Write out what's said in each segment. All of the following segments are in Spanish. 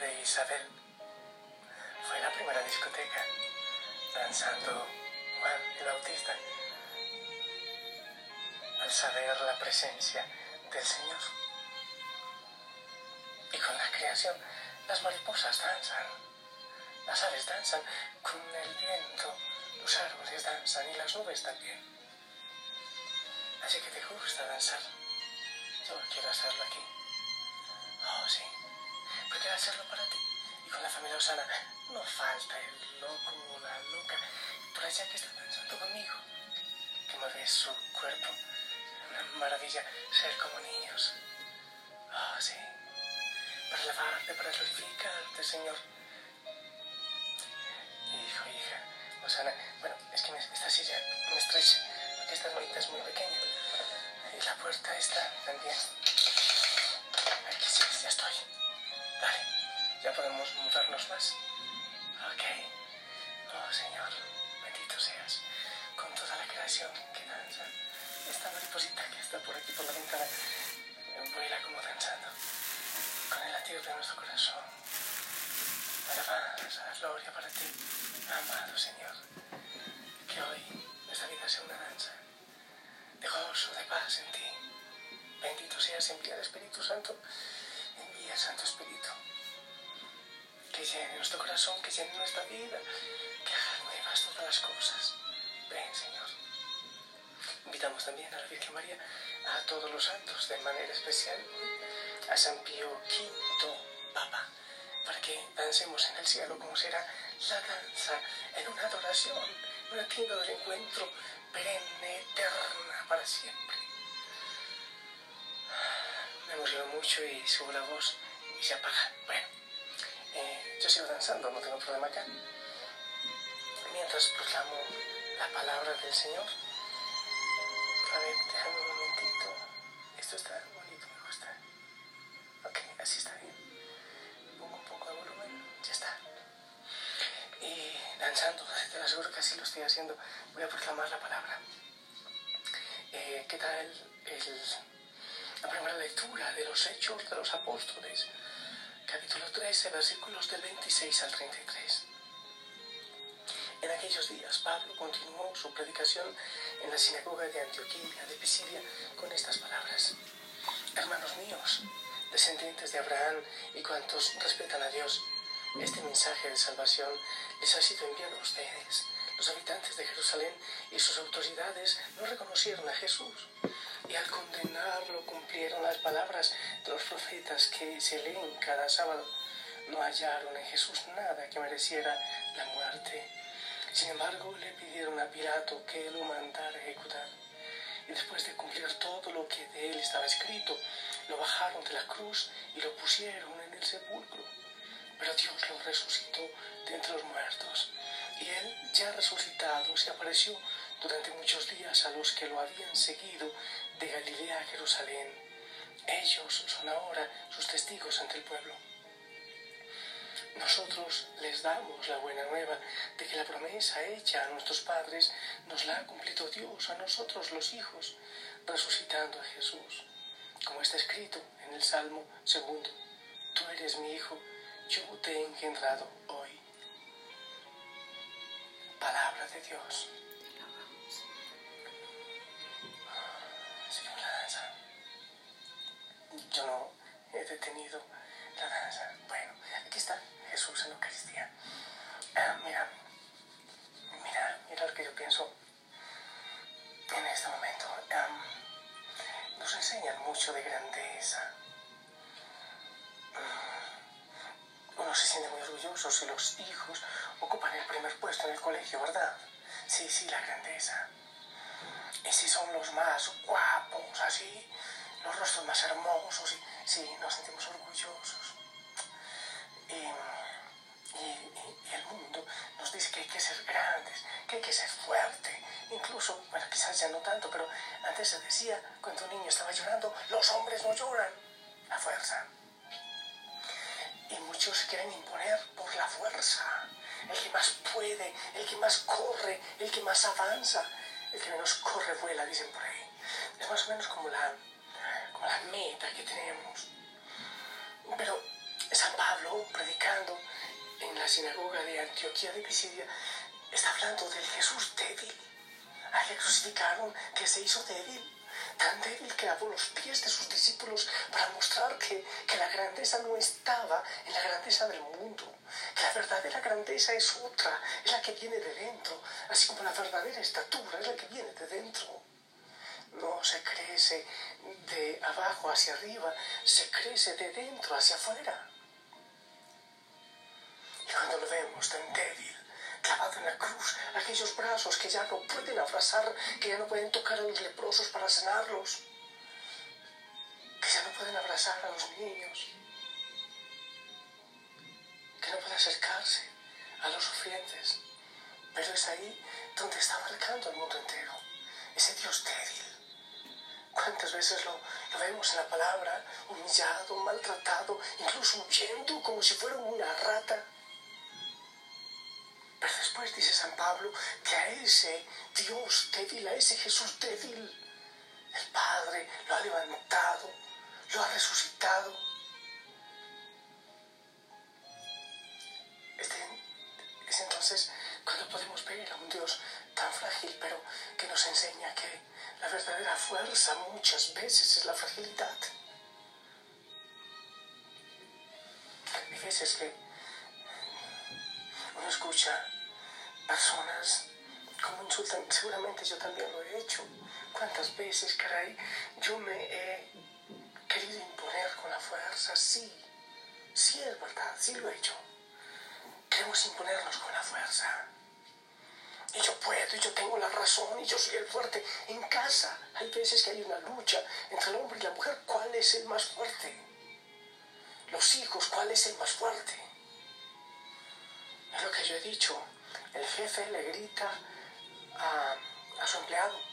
de Isabel fue la primera discoteca, danzando Juan el Bautista, al saber la presencia del Señor. Y con la creación, las mariposas danzan, las aves danzan, con el viento, los árboles danzan y las nubes también. Así que te gusta danzar. Yo quiero hacerlo aquí. Oh, sí. Quiero hacerlo para ti. Y con la familia Osana no falta el loco o la loca por allá que está danzando conmigo. Que mueve su cuerpo. Una maravilla ser como niños. Oh, sí. Para alabarte, para glorificarte, Señor. Hijo, hija. Osana, bueno, es que esta silla me estrecha. Porque esta es muy pequeña. Y la puerta está también. Dale, ya podemos movernos más. Ok. Oh Señor, bendito seas. Con toda la creación que danza. Esta mariposita que está por aquí por la ventana vuela como danzando. Con el latido de nuestro corazón. Alabanza, gloria para ti, amado Señor. Que hoy nuestra vida sea una danza de gozo, de paz en ti. Bendito seas, envía el Espíritu Santo, envía Santo Espíritu. Que llene nuestro corazón, que llene nuestra vida, que haga nuevas todas las cosas. Ven, Señor. Invitamos también a la Virgen María, a todos los santos, de manera especial a San Pío V, Papa, para que dancemos en el cielo como será la danza en una adoración, una tienda del encuentro perenne, eterna, para siempre. Me emociono mucho y subo la voz y se apaga. Bueno, eh, yo sigo danzando, no tengo problema acá. Mientras proclamo la palabra del Señor. A ver, déjame un momentito. Esto está bonito, me gusta. Ok, así está bien. Pongo un poco de volumen, ya está. Y danzando, te lo aseguro que así lo estoy haciendo. Voy a proclamar la palabra. Eh, ¿Qué tal el, la primera lectura de los Hechos de los Apóstoles? Capítulo 13, versículos del 26 al 33. En aquellos días Pablo continuó su predicación en la sinagoga de Antioquía de Pisidia con estas palabras. Hermanos míos, descendientes de Abraham y cuantos respetan a Dios, este mensaje de salvación les ha sido enviado a ustedes. Los habitantes de Jerusalén y sus autoridades no reconocieron a Jesús y al condenarlo cumplieron las palabras de los profetas que se leen cada sábado. No hallaron en Jesús nada que mereciera la muerte. Sin embargo, le pidieron a Pilato que lo mandara ejecutar. Y después de cumplir todo lo que de él estaba escrito, lo bajaron de la cruz y lo pusieron en el sepulcro. Pero Dios lo resucitó de entre los muertos. Y él, ya resucitado, se apareció durante muchos días a los que lo habían seguido de Galilea a Jerusalén. Ellos son ahora sus testigos ante el pueblo. Nosotros les damos la buena nueva de que la promesa hecha a nuestros padres nos la ha cumplido Dios a nosotros los hijos, resucitando a Jesús. Como está escrito en el Salmo segundo, tú eres mi hijo, yo te he engendrado hoy. Palabra de Dios. Yo no he detenido la danza. Bueno, aquí está Jesús en la Eucaristía. Ah, mira, mira, mira lo que yo pienso en este momento. Um, nos enseñan mucho de grandeza. Uno se siente muy orgulloso si los hijos ocupan el primer puesto en el colegio, ¿verdad? Sí, sí, la grandeza. Y si son los más guapos, así, los rostros más hermosos, y, sí, nos sentimos orgullosos. Y, y, y, el mundo nos dice que hay que ser grandes, que hay que ser fuerte. Incluso, bueno, quizás ya no tanto, pero antes se decía, cuando un niño estaba llorando, los hombres no lloran. La fuerza. Y muchos quieren imponer por la fuerza. El que más puede, el que más corre, el que más avanza. El que menos corre vuela, dicen por ahí. Es más o menos como la, como la meta que tenemos. Pero San Pablo, predicando en la sinagoga de Antioquía de Pisidia, está hablando del Jesús débil. A le crucificaron que se hizo débil tan débil que lavó los pies de sus discípulos para mostrar que, que, la grandeza no estaba en la grandeza del mundo, que la verdadera grandeza es otra, es la que viene de dentro, así como la verdadera estatura es la que viene de dentro. No se crece de abajo hacia arriba, se crece de dentro hacia afuera. Y cuando lo vemos tan débil, clavado en la cruz, aquellos brazos que ya no pueden abrazar, que ya no pueden tocar a los leprosos para sanarlos, que ya no pueden abrazar a los niños, que no pueden acercarse a los sufrientes. Pero es ahí donde está marcando el mundo entero, ese Dios débil. ¿Cuántas veces lo, lo, vemos en la palabra, humillado, maltratado, incluso huyendo como si fuera una rata? Pero después dice San Pablo que a ese Dios débil, a ese Jesús débil, el Padre lo ha levantado, lo ha resucitado. Este, es entonces cuando podemos ver a un Dios tan frágil, pero que nos enseña que la verdadera fuerza muchas veces es la fragilidad. Hay veces que uno escucha personas como insultan, seguramente yo también lo he hecho. ¿Cuántas veces, caray, yo me he querido imponer con la fuerza? Sí, sí es verdad, sí lo he hecho. Queremos imponernos con la fuerza. Y yo puedo, y yo tengo la razón, y yo soy el fuerte. En casa hay veces que hay una lucha entre el hombre y la mujer. ¿Cuál es el más fuerte? Los hijos, ¿cuál es el más fuerte? Es lo que yo he dicho. El jefe le grita a, a su empleado.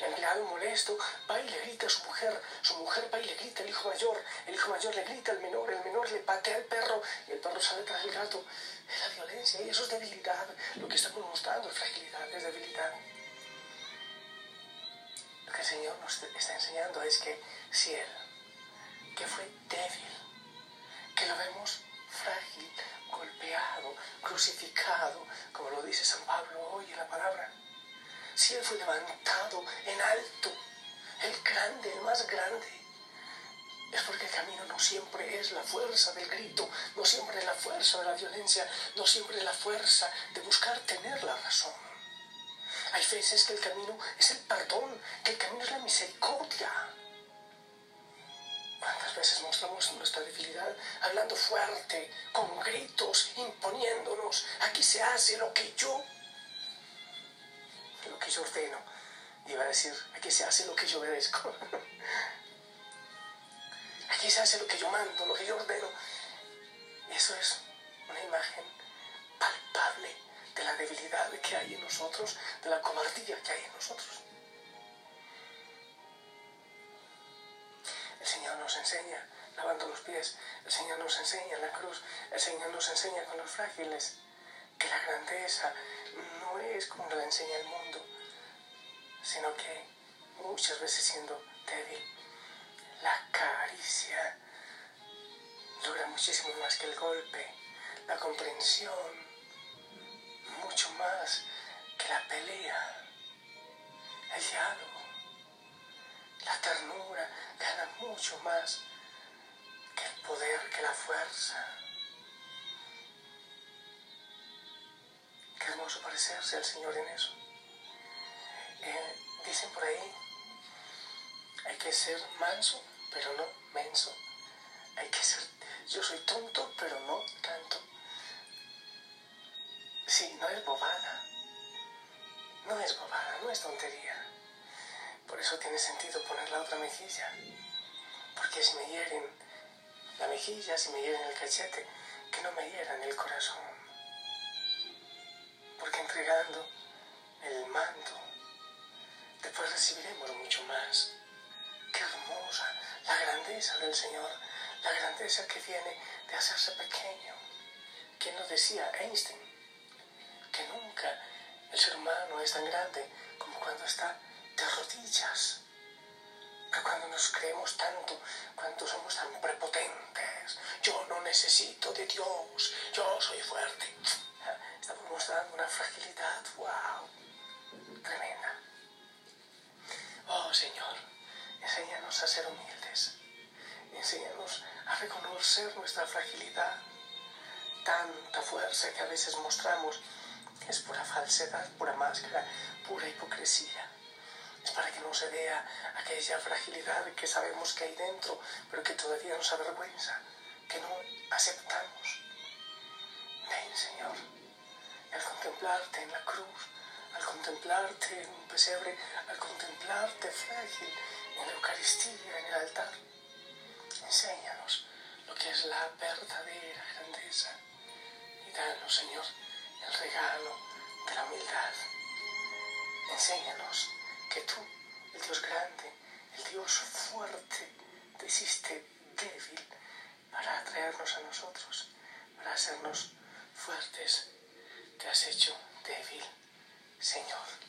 Empleado molesto va y le grita a su mujer, su mujer va y le grita al hijo mayor, el hijo mayor le grita al menor, el menor le patea al perro y el perro sale tras el gato. Es la violencia y eso es debilidad. Lo que estamos mostrando es fragilidad, es debilidad. Lo que el Señor nos está enseñando es que si Él, que fue débil, que lo vemos frágil, golpeado, crucificado, como lo dice San Pablo hoy en la palabra. Él fue levantado en alto, el grande, el más grande, es porque el camino no siempre es la fuerza del grito, no siempre es la fuerza de la violencia, no siempre es la fuerza de buscar tener la razón. Hay veces que el camino es el perdón, que el camino es la misericordia. ¿Cuántas veces mostramos nuestra debilidad hablando fuerte, con gritos, imponiéndonos? Aquí se hace lo que yo, lo que yo ordeno. Iba a decir, aquí se hace lo que yo obedezco. Aquí se hace lo que yo mando, lo que yo ordeno. Eso es una imagen palpable de la debilidad que hay en nosotros, de la cobardía que hay en nosotros. El Señor nos enseña lavando los pies, el Señor nos enseña en la cruz, el Señor nos enseña con los frágiles que la grandeza no es como la enseña el mundo, sino que muchas veces siendo débil, la caricia logra muchísimo más que el golpe, la comprensión, mucho más que la pelea, el diálogo, la ternura gana mucho más que el poder, que la fuerza. Hermoso parecerse al Señor en eso. Eh, dicen por ahí, hay que ser manso, pero no menso. Hay que ser, yo soy tonto, pero no tanto. Sí, no es bobada. No es bobada, no es tontería. Por eso tiene sentido poner la otra mejilla. Porque si me hieren la mejilla, si me hieren el cachete, que no me hieran el corazón. Porque entregando el mando, después recibiremos mucho más. Qué hermosa la grandeza del Señor, la grandeza que viene de hacerse pequeño. ¿Quién nos decía Einstein? Que nunca el ser humano es tan grande como cuando está de rodillas. Pero cuando nos creemos tanto, cuando somos tan prepotentes. Yo no necesito de Dios, yo soy fuerte. Una fragilidad, wow, tremenda. Oh Señor, enséñanos a ser humildes, enséñanos a reconocer nuestra fragilidad, tanta fuerza que a veces mostramos es pura falsedad, pura máscara, pura hipocresía. Es para que no se vea aquella fragilidad que sabemos que hay dentro, pero que todavía nos avergüenza, que no aceptamos. Ven, Señor, al contemplarte en la cruz, al contemplarte en un pesebre, al contemplarte frágil en la Eucaristía, en el altar. Enséñanos lo que es la verdadera grandeza y danos, Señor, el regalo de la humildad. Enséñanos que tú, el Dios grande, el Dios fuerte, te hiciste débil para atraernos a nosotros, para hacernos fuertes. Te has hecho débil, Señor.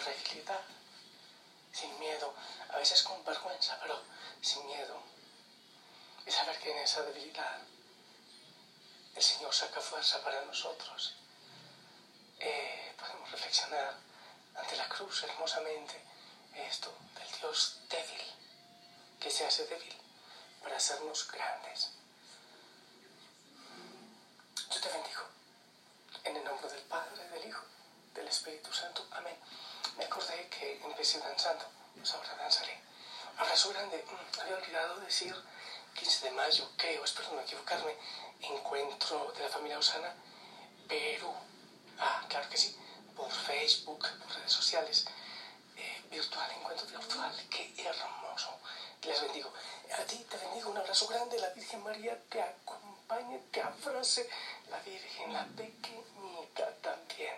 Fragilidad, sin miedo, a veces con vergüenza, pero sin miedo. Y saber que en esa debilidad el Señor saca fuerza para nosotros. Eh, podemos reflexionar ante la cruz hermosamente esto del Dios débil, que se hace débil para hacernos grandes. Yo te bendigo decir 15 de mayo, creo, espero no equivocarme, encuentro de la familia Osana, Perú. Ah, claro que sí, por Facebook, por redes sociales, eh, virtual, encuentro virtual, qué hermoso. Les bendigo. A ti te bendigo, un abrazo grande, la Virgen María te acompañe, te abrace, la Virgen, la pequeñita también.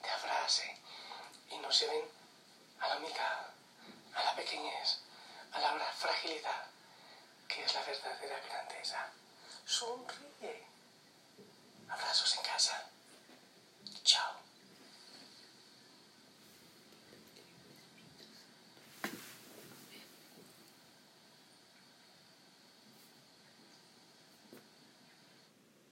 te abrace y nos lleven a la humildad, a la pequeñez, a la fragilidad, que es la verdadera grandeza. Sonríe. Abrazos en casa. Chao.